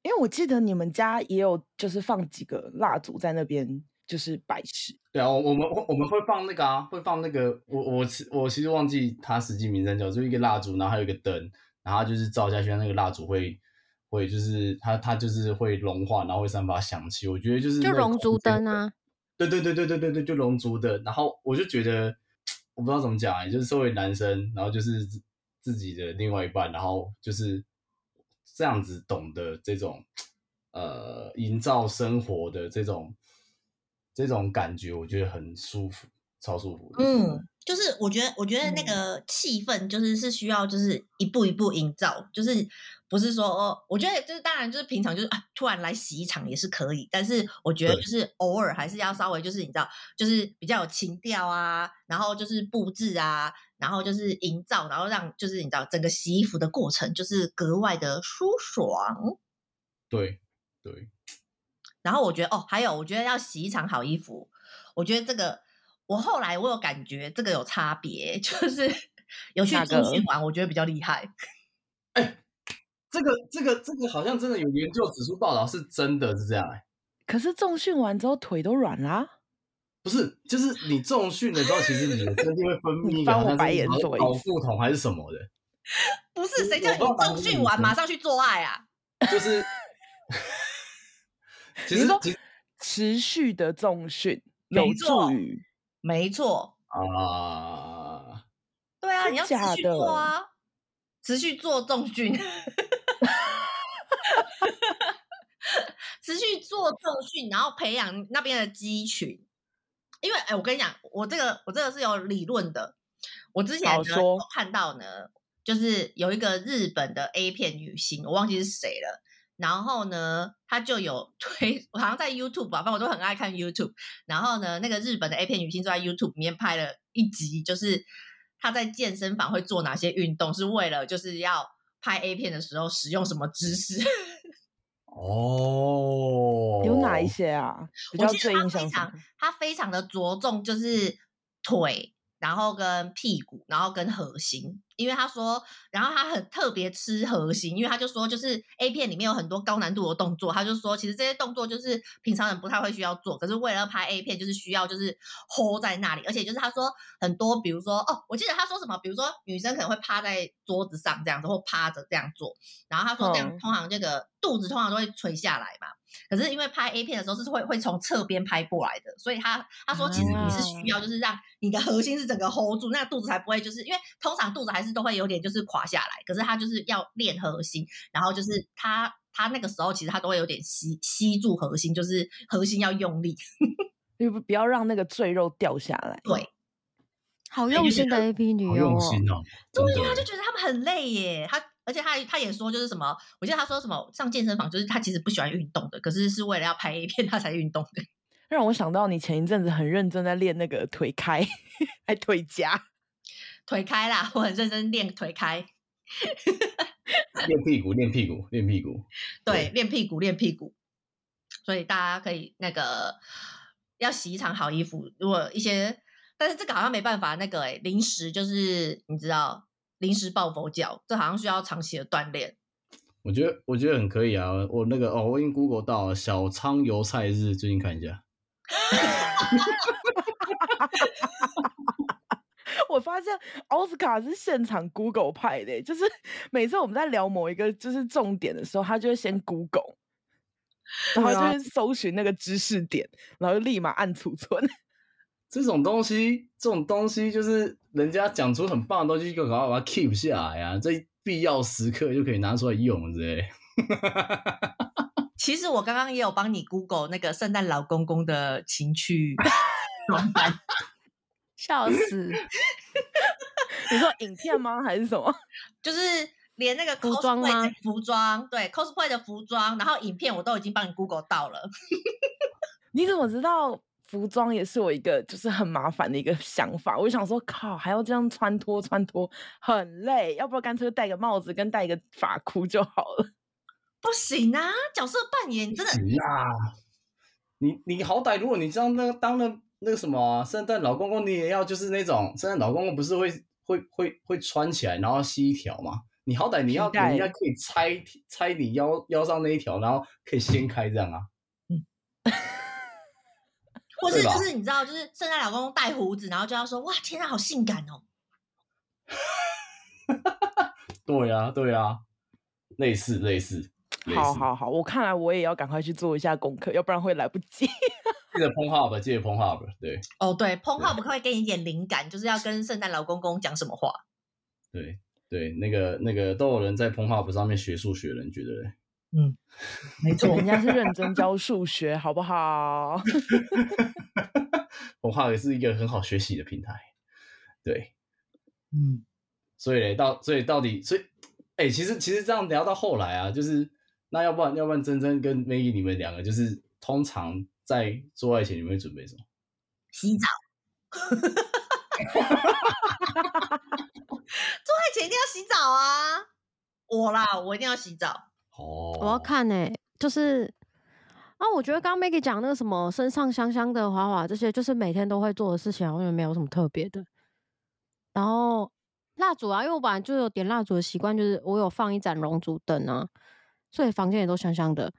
因为我记得你们家也有，就是放几个蜡烛在那边，就是摆饰。对啊，我们我们会放那个啊，会放那个，我我我其实忘记它实际名称叫，就一个蜡烛，然后还有一个灯，然后就是照下去，那个蜡烛会会就是它它就是会融化，然后会散发香气。我觉得就是就龙族灯啊，对对对对对对对，就龙族的。然后我就觉得。我不知道怎么讲啊，就是作为男生，然后就是自己的另外一半，然后就是这样子懂得这种呃营造生活的这种这种感觉，我觉得很舒服，超舒服。嗯，就是我觉得我觉得那个气氛就是是需要就是一步一步营造，就是。不是说哦，我觉得就是当然就是平常就是啊，突然来洗一场也是可以，但是我觉得就是偶尔还是要稍微就是你知道，就是比较有情调啊，然后就是布置啊，然后就是营造，然后让就是你知道整个洗衣服的过程就是格外的舒爽。对对。然后我觉得哦，还有我觉得要洗一场好衣服，我觉得这个我后来我有感觉这个有差别，就是 有去重训完，我觉得比较厉害。哎。这个这个这个好像真的有研究指出报道是真的是这样哎、欸，可是重训完之后腿都软啦、啊？不是，就是你重训的时候，其实你的身体会分 泌一个好像是保护筒还是什么的？不是，谁叫你重训完马上去做爱啊？就是，其实说持续的重训有助于，没错啊，对啊，你要持续做啊，持续做重训。持续做重训，然后培养那边的肌群。因为，哎，我跟你讲，我这个我这个是有理论的。我之前呢有看到呢，就是有一个日本的 A 片女星，我忘记是谁了。然后呢，他就有推，我好像在 YouTube 吧，反正我都很爱看 YouTube。然后呢，那个日本的 A 片女星就在 YouTube 里面拍了一集，就是她在健身房会做哪些运动，是为了就是要拍 A 片的时候使用什么姿势。哦，有哪一些啊？比较最印象深刻，他非常的着重就是腿。然后跟屁股，然后跟核心，因为他说，然后他很特别吃核心，因为他就说，就是 A 片里面有很多高难度的动作，他就说，其实这些动作就是平常人不太会需要做，可是为了拍 A 片，就是需要就是 hold 在那里，而且就是他说很多，比如说哦，我记得他说什么，比如说女生可能会趴在桌子上这样子，或趴着这样做，然后他说这样通常这个肚子通常都会垂下来嘛。可是因为拍 A 片的时候是会会从侧边拍过来的，所以他他说其实你是需要就是让你的核心是整个 hold 住，那个肚子才不会就是因为通常肚子还是都会有点就是垮下来，可是他就是要练核心，然后就是他他那个时候其实他都会有点吸吸住核心，就是核心要用力，不不要让那个赘肉掉下来。对，好用心的 AV 女优，用心哦，对呀，他就觉得他们很累耶，他。而且他他也说，就是什么，我记得他说什么上健身房，就是他其实不喜欢运动的，可是是为了要拍 A 片他才运动的。让我想到你前一阵子很认真在练那个腿开，还腿夹，腿开啦，我很认真练腿开，练屁股，练屁股，练屁股，对，练屁股，练屁股。所以大家可以那个要洗一场好衣服，如果一些，但是这个好像没办法，那个哎，临时就是你知道。临时抱佛脚，这好像需要长期的锻炼。我觉得，我觉得很可以啊。我那个哦，我已经 Google 到了小仓油菜日，最近看一下。我发现奥斯卡是现场 Google 派的，就是 每次我们在聊某一个就是重点的时候，他就会先 Google，然后就会搜寻那个知识点，然后就立马按储存。这种东西，这种东西就是人家讲出很棒的东西，就赶快把它 keep 下来啊！这必要时刻就可以拿出来用，之类？其实我刚刚也有帮你 Google 那个圣诞老公公的情趣装扮，笑 死！你说影片吗？还是什么？就是连那个 cosplay 服装吗？服装对 cosplay 的服装，然后影片我都已经帮你 Google 到了。你怎么知道？服装也是我一个就是很麻烦的一个想法，我就想说，靠，还要这样穿脱穿脱，很累，要不然干脆戴个帽子跟戴一个发箍就好了。不行啊，角色扮演真的。行啊，你你好歹如果你这样那个当了那个什么圣诞老公公，你也要就是那种圣诞老公公不是会会会会穿起来，然后系一条嘛。你好歹你要人家可以拆拆你腰腰上那一条，然后可以掀开这样啊。嗯，或是就是你知道，就是圣诞老公公戴胡子，然后就要说哇，天啊，好性感哦。对呀、啊，对呀、啊，类似类似。好好好，我看来我也要赶快去做一下功课，要不然会来不及。记得 Pornhub，记得 Pornhub，对。哦，对，Pornhub 可以给你一点灵感，就是要跟圣诞老公公讲什么话。对对，那个那个都有人在 Pornhub 上面学数学了，你觉得？嗯，没错，人家是认真教数学，好不好？Pornhub 也是一个很好学习的平台。对，嗯，所以嘞，到所以到底，所以，哎、欸，其实其实这样聊到后来啊，就是。那要不然，要不然，珍珍跟 Maggie 你们两个，就是通常在做爱前，你们会准备什么？洗澡。做爱前一定要洗澡啊！我啦，我一定要洗澡。哦，我要看呢、欸，就是啊，我觉得刚刚 Maggie 讲那个什么身上香香的、滑滑这些，就是每天都会做的事情，好像没有什么特别的。然后蜡烛啊，因为我本来就有点蜡烛的习惯，就是我有放一盏龙烛灯啊。所以房间也都香香的。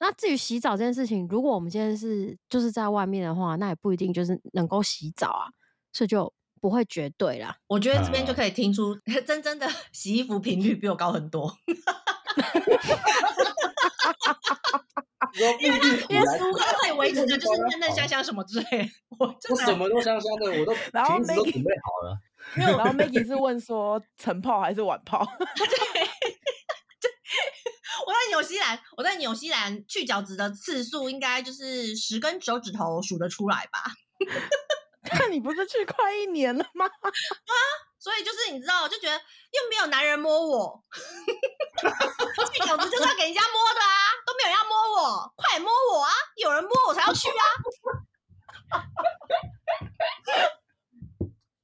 那至于洗澡这件事情，如果我们今天是就是在外面的话，那也不一定就是能够洗澡啊，所以就不会绝对啦。我觉得这边就可以听出 真真的 洗衣服频率比我高很多。因为因为苏哥可以维持的就是嫩嫩香香什么之类，我我什么都香香的，我都然后 Maggie 都准备好了。没有，然后 Maggie 是问说晨泡还是晚泡？对。我在纽西兰，我在纽西兰去角质的次数应该就是十根手指头数得出来吧？那你不是去快一年了吗？啊，所以就是你知道，就觉得又没有男人摸我，去角质就是要给人家摸的啊，都没有人要摸我，快摸我啊！有人摸我才要去啊。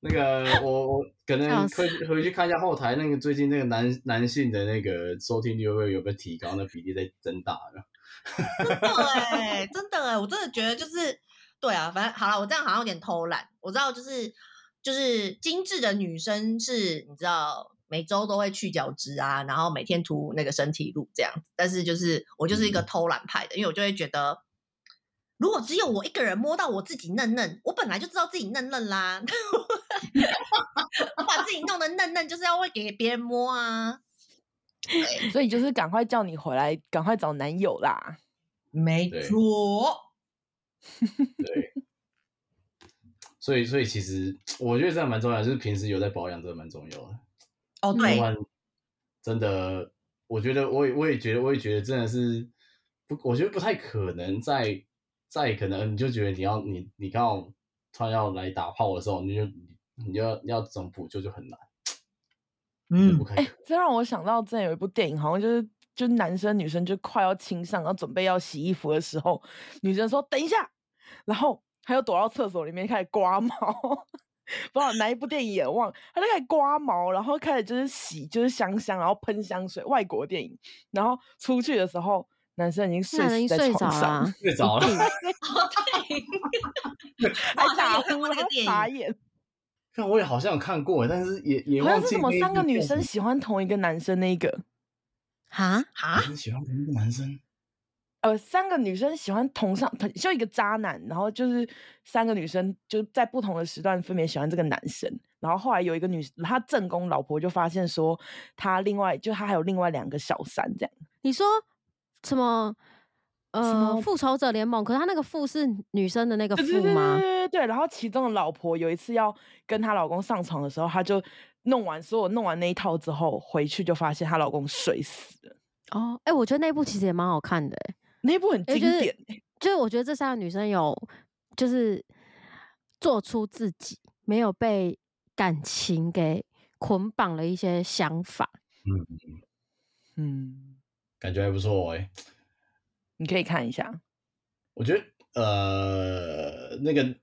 那个我我可能回回去看一下后台，那个最近那个男男性的那个收听率会有没有提高？那比例在增大了。真的哎、欸，真的哎、欸，我真的觉得就是对啊，反正好了，我这样好像有点偷懒。我知道就是就是精致的女生是，你知道每周都会去角质啊，然后每天涂那个身体乳这样子。但是就是我就是一个偷懒派的，嗯、因为我就会觉得。如果只有我一个人摸到我自己嫩嫩，我本来就知道自己嫩嫩啦。我 把自己弄得嫩嫩，就是要会给别人摸啊。所以就是赶快叫你回来，赶快找男友啦。没错。对。所以，所以其实我觉得这样蛮重要，就是平时有在保养，真的蛮重要的。哦，对。真的，我觉得，我也，我也觉得，我也觉得，真的是不，我觉得不太可能在。再可能你就觉得你要你你刚好突然要来打炮的时候，你就你就要你要怎么补救就很难。嗯，哎、欸，这让我想到之前有一部电影，好像就是就男生女生就快要亲上，然后准备要洗衣服的时候，女生说等一下，然后他又躲到厕所里面开始刮毛，不知道哪一部电影也忘，他就开始刮毛，然后开始就是洗就是香香，然后喷香水，外国电影，然后出去的时候。男生已经睡在床上，睡着了，还打呼，还眨眼。看我也好像有看过，但是也也忘记。好像是什么三个女生喜欢同一个男生那一个？哈哈，喜欢同一个男生？呃，三个女生喜欢同上，就一个渣男，然后就是三个女生就在不同的时段分别喜欢这个男生，然后后来有一个女，他正宫老婆就发现说，他另外就他还有另外两个小三这样。你说？什么？呃，复仇者联盟？可是他那个复是女生的那个复吗？对对对对。然后其中的老婆有一次要跟她老公上床的时候，她就弄完所有弄完那一套之后，回去就发现她老公睡死了。哦，哎、欸，我觉得那部其实也蛮好看的，哎，那部很经典、欸就是。就是我觉得这三个女生有，就是做出自己没有被感情给捆绑了一些想法。嗯嗯。感觉还不错哎、欸，你可以看一下。我觉得呃，那个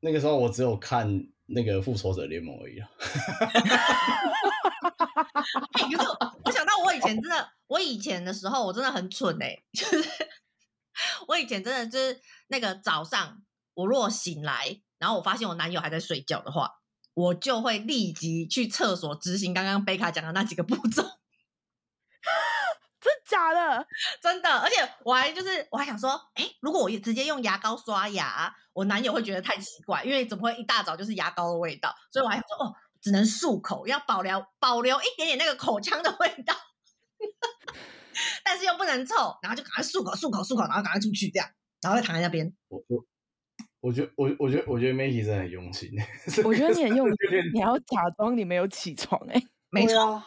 那个时候我只有看那个复仇者联盟而已啊。可是我想到我以前真的，我以前的时候我真的很蠢哎、欸，就是 我以前真的就是那个早上，我如果醒来，然后我发现我男友还在睡觉的话，我就会立即去厕所执行刚刚贝卡讲的那几个步骤。真假的？真的，而且我还就是我还想说，哎，如果我直接用牙膏刷牙，我男友会觉得太奇怪，因为怎么会一大早就是牙膏的味道？所以我还想说，哦，只能漱口，要保留保留一点点那个口腔的味道，但是又不能臭，然后就赶快漱口漱口漱口，然后赶快出去这样，然后再躺在那边。我我我觉得我我觉得我觉得 Maggie 真的很用心，我觉得你很用 心，你要假装你没有起床，哎，没错。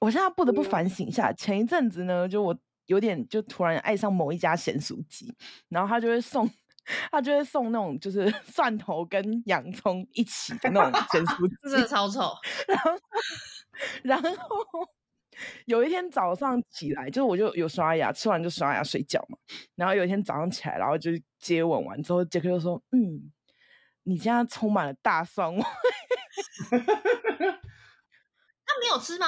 我现在不得不反省一下，前一阵子呢，就我有点就突然爱上某一家咸酥鸡，然后他就会送，他就会送那种就是 蒜头跟洋葱一起的那种咸酥鸡，真的超臭。然后，然后有一天早上起来，就是我就有刷牙，吃完就刷牙睡觉嘛。然后有一天早上起来，然后就接吻完之后，杰克就说：“嗯，你现在充满了大蒜味。”他没有吃吗？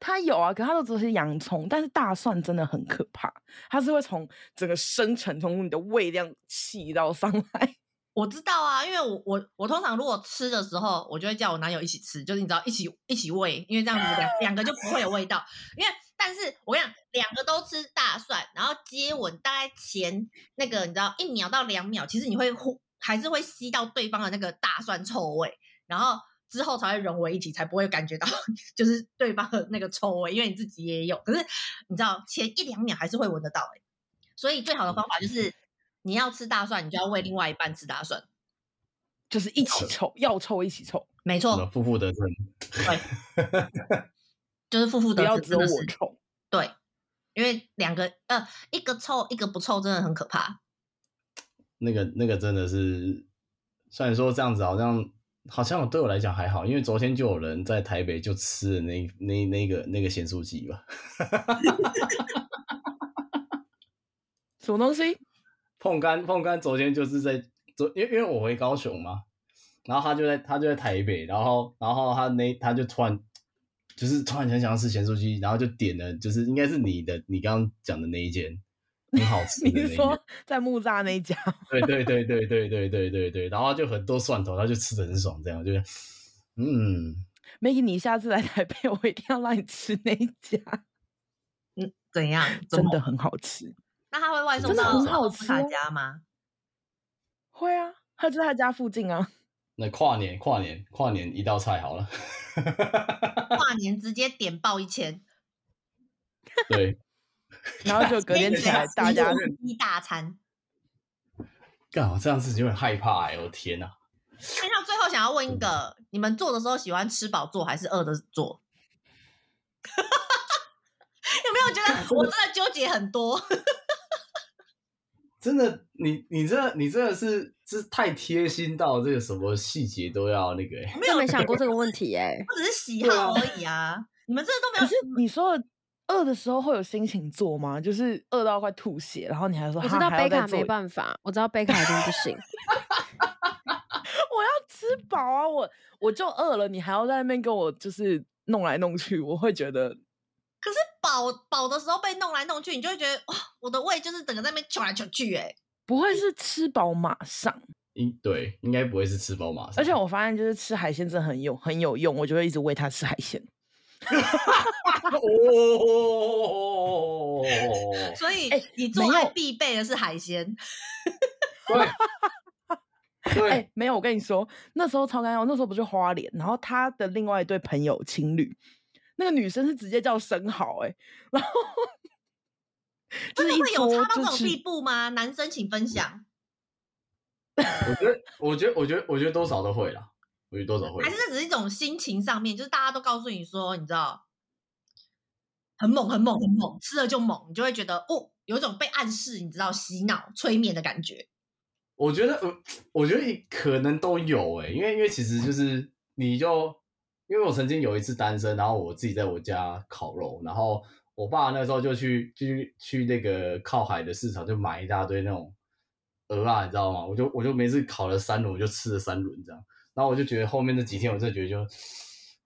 它有啊，可它都只是洋葱，但是大蒜真的很可怕，它是会从整个生成，从你的胃这样气到上来。我知道啊，因为我我我通常如果吃的时候，我就会叫我男友一起吃，就是你知道一起一起喂，因为这样子两两个就不会有味道。因为但是我跟你讲，两个都吃大蒜，然后接吻大概前那个你知道一秒到两秒，其实你会呼还是会吸到对方的那个大蒜臭味，然后。之后才会融为一体，才不会感觉到就是对方的那个臭味，因为你自己也有。可是你知道前一两秒还是会闻得到欸，所以最好的方法就是你要吃大蒜，你就要喂另外一半吃大蒜，就是一起臭，要臭一起臭，没错，负负得正，对，就是负负得正，不要只有我臭，对，因为两个呃一个臭一个不臭，真的很可怕。那个那个真的是，虽然说这样子好像。好像对我来讲还好，因为昨天就有人在台北就吃了那那那个那个咸酥鸡吧。什么东西？碰干碰干，昨天就是在昨，因为因为我回高雄嘛，然后他就在他就在台北，然后然后他那他就突然就是突然很想要吃咸酥鸡，然后就点了，就是应该是你的你刚刚讲的那一间。很好吃，你是说在木栅那一家？对对对对对对对对对，然后就很多蒜头，他就吃的很爽，这样就，嗯，Maggie，你下次来台北，我一定要让你吃那一家。嗯，怎样？真的很好吃。那他会外送到奥斯卡家吗？会啊，他就在他家附近啊。那跨年，跨年，跨年一道菜好了。跨年直接点爆一千。对。然后就隔天起来，大家一大餐。干好这样子有点害怕哎、欸！我天哪！那最后想要问一个：你们做的时候喜欢吃饱做还是饿的做？有没有觉得我真的纠结很多？真的，你你这你真的是是太贴心到这个什么细节都要那个、欸？没有没想过这个问题哎、欸，我只是喜好而已啊！你们这都没有。可是你说的。饿的时候会有心情做吗？就是饿到快吐血，然后你还说，我知道贝卡没办法，我知道贝卡一定不行。我要吃饱啊！我我就饿了，你还要在那边跟我就是弄来弄去，我会觉得。可是饱饱的时候被弄来弄去，你就会觉得哇，我的胃就是整个在那边求来求去、欸，哎，不会是吃饱马上？应对应该不会是吃饱马上。而且我发现就是吃海鲜真的很有很有用，我就会一直喂他吃海鲜。哦，所以你做爱必备的是海鲜。对，哎，没有，我跟你说，那时候超尴尬，我那时候不是花莲，然后他的另外一对朋友情侣，那个女生是直接叫生蚝，哎，然后 就是会有差到这种地步吗？男生请分享。我觉得，我觉得，我觉得，我觉得多少都会啦。我觉得多少会，还是这只是一种心情上面，就是大家都告诉你说，你知道，很猛，很猛，很猛，吃了就猛，你就会觉得哦，有一种被暗示，你知道，洗脑、催眠的感觉。我觉得，呃，我觉得可能都有哎，因为，因为其实就是你就，因为我曾经有一次单身，然后我自己在我家烤肉，然后我爸那时候就去，就去去那个靠海的市场，就买一大堆那种鹅啊，你知道吗？我就我就每次烤了三轮，我就吃了三轮这样。然后我就觉得后面那几天，我真的觉得就，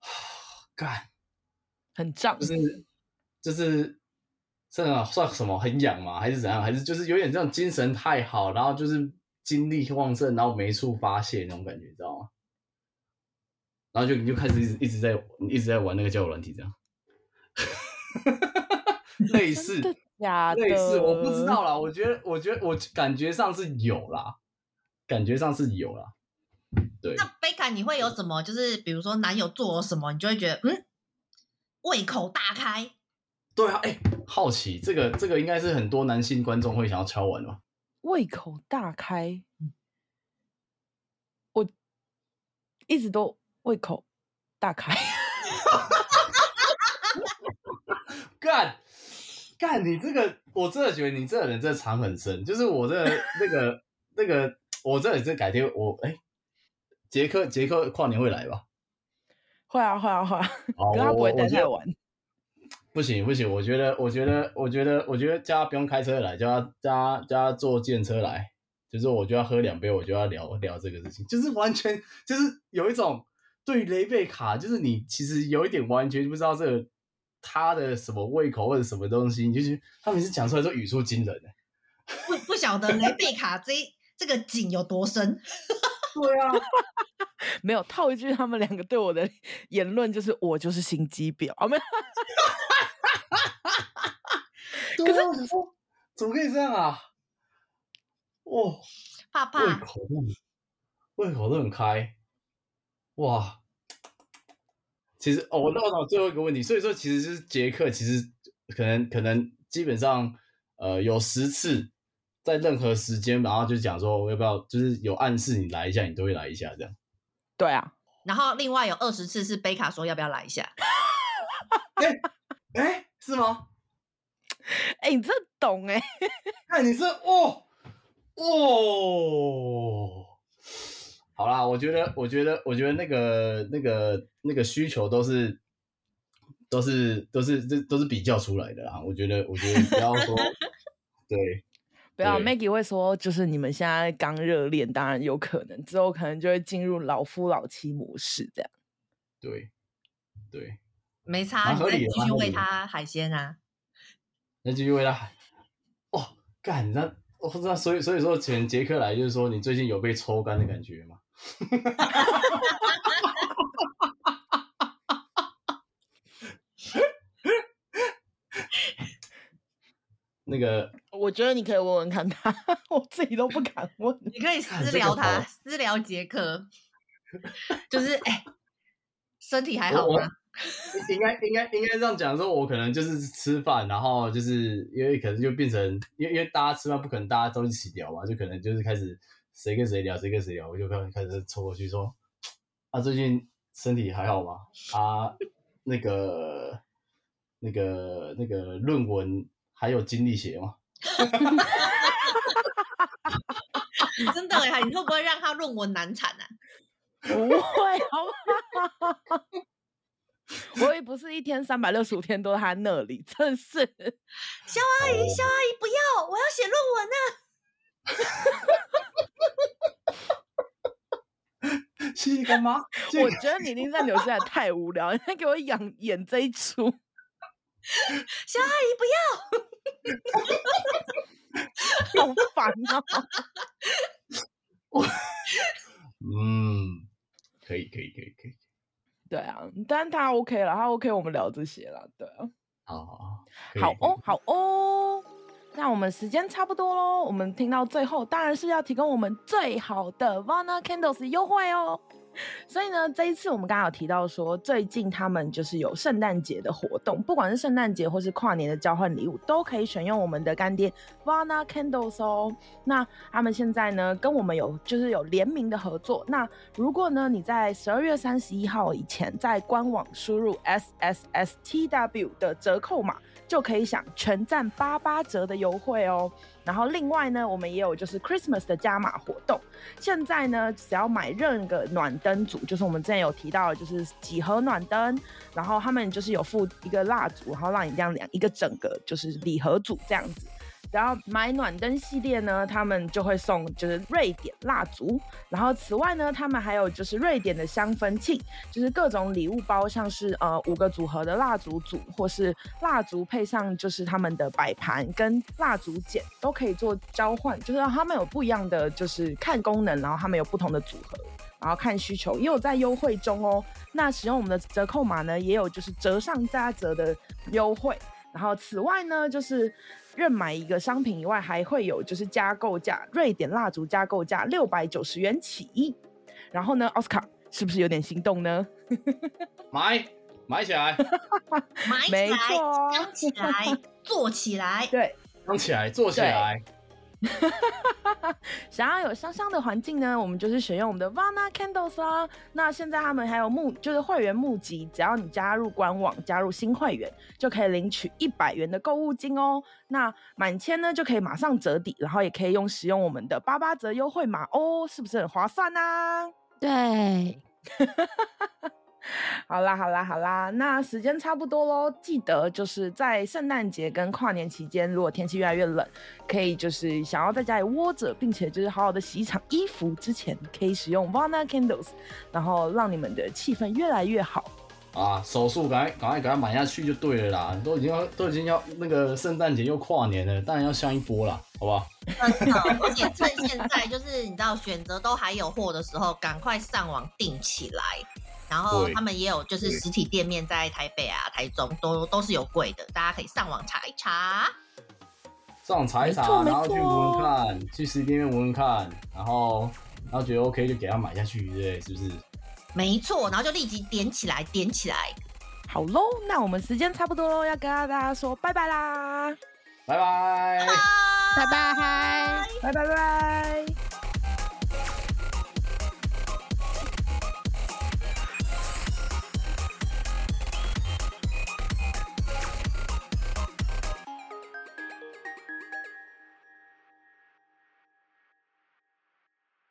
干，很胀，就是就是这个算什么很痒吗？还是怎样？还是就是有点这种精神太好，然后就是精力旺盛，然后没处发泄那种感觉，你知道吗？然后就你就开始一直一直在一直在玩那个交友软体，这样，类似，假的类似，我不知道啦。我觉得，我觉得，我感觉上是有啦，感觉上是有啦。对。那贝卡，你会有什么？就是比如说男友做了什么，你就会觉得嗯，胃口大开。对啊，哎、欸，好奇这个这个应该是很多男性观众会想要敲完吧？胃口大开，我一直都。胃口大开，干干你这个，我真的觉得你这个人真的藏很深。就是我这个那个那个，我这里这改天我哎，杰克杰克跨年会来吧？会啊会啊会啊，可他不会带太晚。不行不行，我觉得我觉得我觉得我觉得叫他不用开车来，叫他叫他叫他坐电车来，就是我就要喝两杯，我就要聊聊这个事情，就是完全就是有一种。对雷贝卡，就是你其实有一点完全不知道这个他的什么胃口或者什么东西，你就觉得他每次讲出来都语出惊人，不不晓得雷贝卡这这个井有多深。对啊，没有套一句他们两个对我的言论，就是我就是心机婊。没有，可是我说怎么可以这样啊？哦，怕怕，胃口胃口都很开。哇，其实哦，我绕到最后一个问题，所以说其实是杰克，其实可能可能基本上呃有十次在任何时间，然后就讲说我要不要，就是有暗示你来一下，你都会来一下这样。对啊，然后另外有二十次是贝卡说要不要来一下。哎哎、欸欸，是吗？哎、欸，你这懂哎、欸，哎，你这哦哦。好啦，我觉得，我觉得，我觉得那个、那个、那个需求都是、都是、都是、这都是比较出来的啦。我觉得，我觉得不要说，对，不要。Maggie 会说，就是你们现在刚热恋，当然有可能之后可能就会进入老夫老妻模式，这样。对，对，没差，你 再继续喂他海鲜啊。那继续喂他海，哦，干，那我不知道，所以所以说请杰克来，就是说你最近有被抽干的感觉吗？哈哈哈哈哈！那个，我觉得你可以问问看他，我自己都不敢问。你可以 私聊他，私聊杰克，就是哎、欸，身体还好吗？应该应该应该这样讲，说我可能就是吃饭，然后就是因为可能就变成，因为因为大家吃饭不可能大家都一起聊嘛，就可能就是开始。谁跟谁聊，谁跟谁聊，我就开开始凑过去说：“啊，最近身体还好吗？啊，那个、那个、那个论文还有精力写吗？” 真的呀，你会不会让他论文难产啊？不会，好吗？我也不是一天三百六十五天都在他那里，真是。肖阿姨，肖阿姨，不要，我要写论文呢。谢谢干嘛？我觉得你一定在纽西兰太无聊，你在给我演演这一出。小阿姨不要，好烦啊！嗯，可以，可以，可以，可以。对啊，但他 OK 了，他 OK，我们聊这些了。对啊，好好好，好哦，好哦。那我们时间差不多喽，我们听到最后当然是要提供我们最好的 Vana Candles 优惠哦。所以呢，这一次我们刚刚有提到说，最近他们就是有圣诞节的活动，不管是圣诞节或是跨年的交换礼物，都可以选用我们的干爹 Vana Candles 哦。那他们现在呢，跟我们有就是有联名的合作。那如果呢，你在十二月三十一号以前在官网输入 S S S T W 的折扣码，就可以享全站八八折的优惠哦。然后另外呢，我们也有就是 Christmas 的加码活动。现在呢，只要买任何暖灯组，就是我们之前有提到，就是几盒暖灯，然后他们就是有附一个蜡烛，然后让你这样两一个整个就是礼盒组这样子。然后买暖灯系列呢，他们就会送就是瑞典蜡烛，然后此外呢，他们还有就是瑞典的香氛器，就是各种礼物包，像是呃五个组合的蜡烛组，或是蜡烛配上就是他们的摆盘跟蜡烛剪都可以做交换，就是让他们有不一样的就是看功能，然后他们有不同的组合。然后看需求，也有在优惠中哦。那使用我们的折扣码呢，也有就是折上加折的优惠。然后此外呢，就是任买一个商品以外，还会有就是加购价，瑞典蜡烛加购价六百九十元起。然后呢，奥斯卡是不是有点心动呢？买买起来，买起来，装起来，做起来，对，装起来，做起来。想要有香香的环境呢，我们就是选用我们的 Vana Candles 啦。那现在他们还有募，就是会员募集，只要你加入官网，加入新会员，就可以领取一百元的购物金哦。那满千呢，就可以马上折抵，然后也可以用使用我们的八八折优惠码哦，是不是很划算呢？啊？对。好啦好啦好啦，那时间差不多喽。记得就是在圣诞节跟跨年期间，如果天气越来越冷，可以就是想要在家里窝着，并且就是好好的洗一场衣服之前，可以使用 Vana Candles，然后让你们的气氛越来越好。啊，手速赶快赶快给它买下去就对了啦！都已经要都已经要那个圣诞节又跨年了，当然要香一波啦，好不好？而且趁现在就是你知道选择都还有货的时候，赶快上网订起来。然后他们也有就是实体店面在台北啊、台中都都是有柜的，大家可以上网查一查。上网查一查，然后去闻闻看，去实体店面闻闻看，然后然后觉得 OK 就给他买下去，对？是不是？没错，然后就立即点起来，点起来。好喽，那我们时间差不多喽，要跟大家说拜拜啦，拜拜，拜拜，拜拜拜拜。